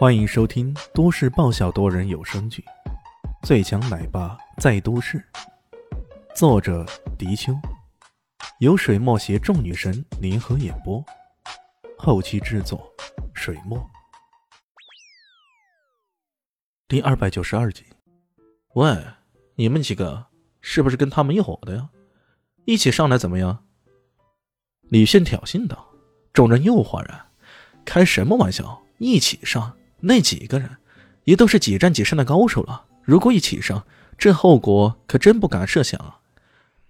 欢迎收听都市爆笑多人有声剧《最强奶爸在都市》，作者：迪秋，由水墨携众女神联合演播，后期制作：水墨。第二百九十二集。喂，你们几个是不是跟他们一伙的呀？一起上来怎么样？李现挑衅道。众人又哗然，开什么玩笑？一起上？那几个人也都是几战几胜的高手了，如果一起上，这后果可真不敢设想啊！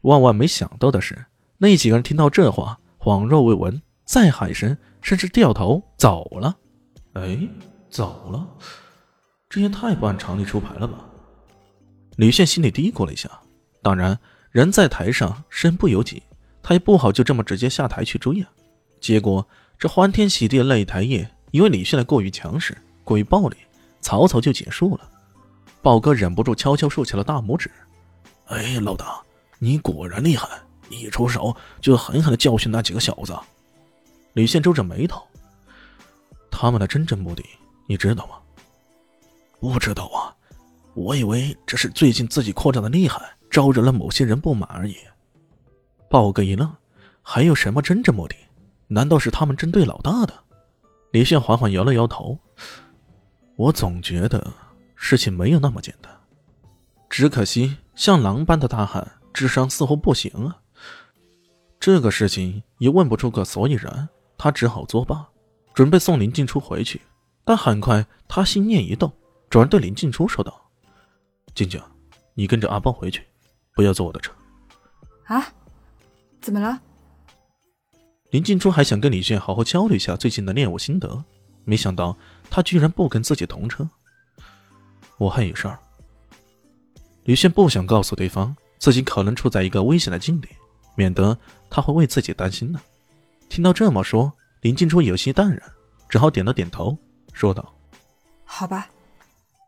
万万没想到的是，那几个人听到这话，恍若未闻，再喊一声，甚至掉头走了。哎，走了？这也太不按常理出牌了吧？李炫心里嘀咕了一下。当然，人在台上，身不由己，他也不好就这么直接下台去追啊。结果这欢天喜地的擂台夜，因为李炫的过于强势、过于暴力，草草就结束了。豹哥忍不住悄悄竖起了大拇指：“哎，老大，你果然厉害！一出手就狠狠的教训那几个小子。”李现皱着眉头：“他们的真正目的，你知道吗？”“不知道啊，我以为这是最近自己扩张的厉害，招惹了某些人不满而已。”豹哥一愣：“还有什么真正目的？”难道是他们针对老大的？李现缓缓摇了摇头。我总觉得事情没有那么简单。只可惜像狼般的大汉，智商似乎不行啊。这个事情也问不出个所以然，他只好作罢，准备送林静初回去。但很快他心念一动，转而对林静初说道：“静静，你跟着阿邦回去，不要坐我的车。”啊？怎么了？林静初还想跟李炫好好交流一下最近的练武心得，没想到他居然不跟自己同车。我还有事儿。李炫不想告诉对方自己可能处在一个危险的境地，免得他会为自己担心呢。听到这么说，林静初有些淡然，只好点了点头，说道：“好吧。”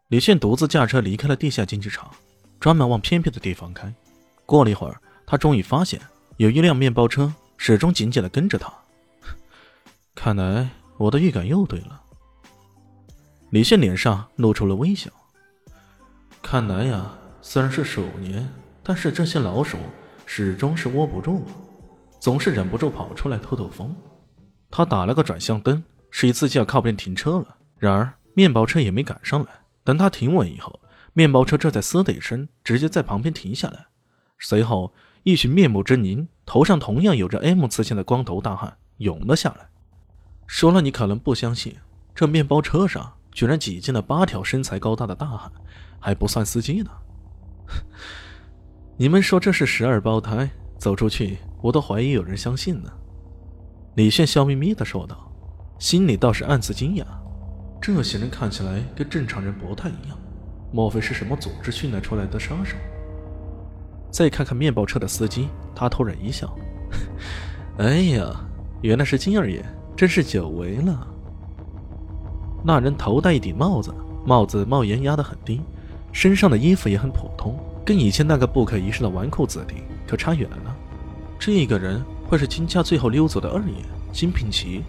李炫独自驾车离开了地下竞技场，专门往偏僻的地方开。过了一会儿，他终于发现有一辆面包车。始终紧紧的跟着他，看来我的预感又对了。李现脸上露出了微笑。看来呀，虽然是鼠年，但是这些老鼠始终是窝不住，总是忍不住跑出来透透风。他打了个转向灯，示意自己要靠边停车了。然而面包车也没赶上来。等他停稳以后，面包车这才嘶的一声，直接在旁边停下来。随后。一群面目狰狞、头上同样有着 M 字线的光头大汉涌了下来。说了你可能不相信，这面包车上居然挤进了八条身材高大的大汉，还不算司机呢。你们说这是十二胞胎？走出去，我都怀疑有人相信呢。李炫笑眯眯地说道，心里倒是暗自惊讶：这些人看起来跟正常人不太一样，莫非是什么组织训练出来的杀手？再看看面包车的司机，他突然一笑：“ 哎呀，原来是金二爷，真是久违了。”那人头戴一顶帽子，帽子帽檐压得很低，身上的衣服也很普通，跟以前那个不可一世的纨绔子弟可差远了。这个人会是金家最后溜走的二爷金平奇？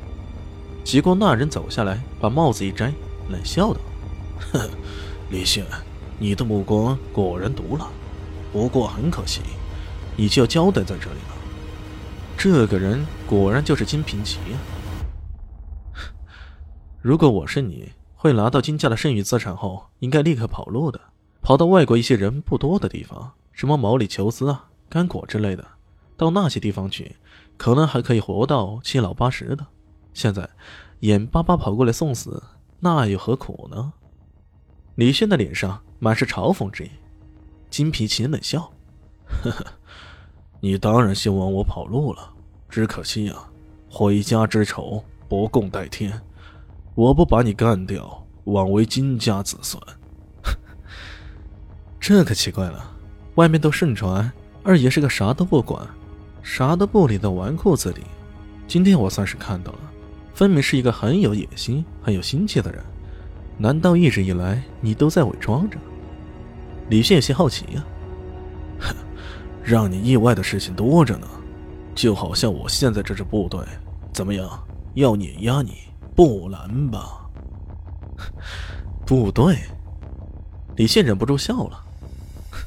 结果那人走下来，把帽子一摘，冷笑道：“哼，李炫，你的目光果然毒辣。”不过很可惜，你就交代在这里了。这个人果然就是金平奇！如果我是你，会拿到金家的剩余资产后，应该立刻跑路的，跑到外国一些人不多的地方，什么毛里求斯啊、干果之类的，到那些地方去，可能还可以活到七老八十的。现在眼巴巴跑过来送死，那又何苦呢？李轩的脸上满是嘲讽之意。金皮奇冷笑：“呵呵，你当然希望我跑路了，只可惜呀，回家之仇不共戴天。我不把你干掉，枉为金家子孙。这可奇怪了，外面都盛传二爷是个啥都不管、啥都不理的纨绔子弟。今天我算是看到了，分明是一个很有野心、很有心计的人。难道一直以来你都在伪装着？”李现有些好奇呀，哼，让你意外的事情多着呢，就好像我现在这支部队，怎么样？要碾压你，不难吧？部队。李现忍不住笑了。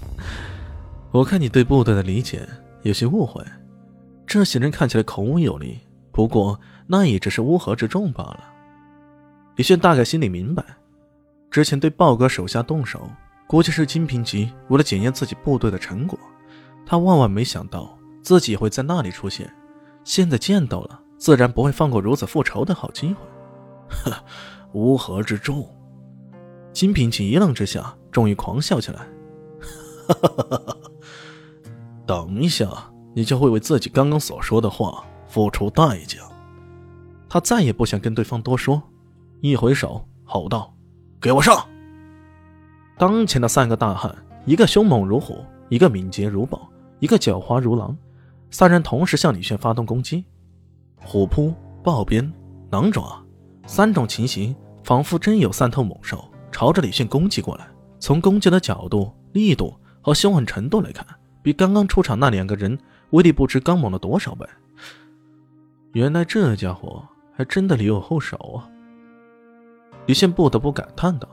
我看你对部队的理解有些误会。这些人看起来孔武有力，不过那也只是乌合之众罢了。李炫大概心里明白，之前对豹哥手下动手，估计是金平吉为了检验自己部队的成果。他万万没想到自己会在那里出现，现在见到了，自然不会放过如此复仇的好机会。呵，乌合之众。金平吉一愣之下，终于狂笑起来。哈哈哈哈哈！等一下，你就会为自己刚刚所说的话付出代价。他再也不想跟对方多说，一挥手吼道：“给我上！”当前的三个大汉，一个凶猛如虎，一个敏捷如豹，一个狡猾如狼，三人同时向李炫发动攻击。虎扑、豹鞭、狼爪，三种情形仿佛真有三头猛兽。朝着李迅攻击过来，从攻击的角度、力度和凶狠程度来看，比刚刚出场那两个人威力不知刚猛了多少倍。原来这家伙还真的留有后手啊！李现不得不感叹道。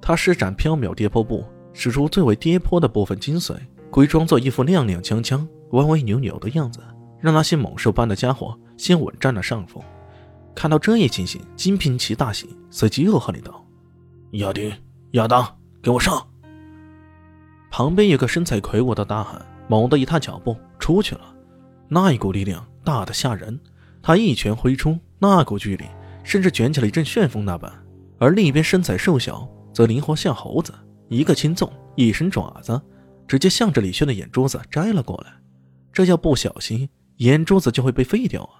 他施展飘渺跌坡步，使出最为跌坡的部分精髓，故意装作一副踉踉跄跄、歪歪扭扭的样子，让那些猛兽般的家伙先稳占了上风。看到这一情形，金平奇大喜，随即又喝令道。亚丁、亚当，给我上！旁边有个身材魁梧的大汉，猛地一踏脚步出去了。那一股力量大的吓人，他一拳挥出，那股巨力甚至卷起了一阵旋风那般。而另一边身材瘦小，则灵活像猴子，一个轻纵，一伸爪子，直接向着李轩的眼珠子摘了过来。这要不小心，眼珠子就会被废掉啊！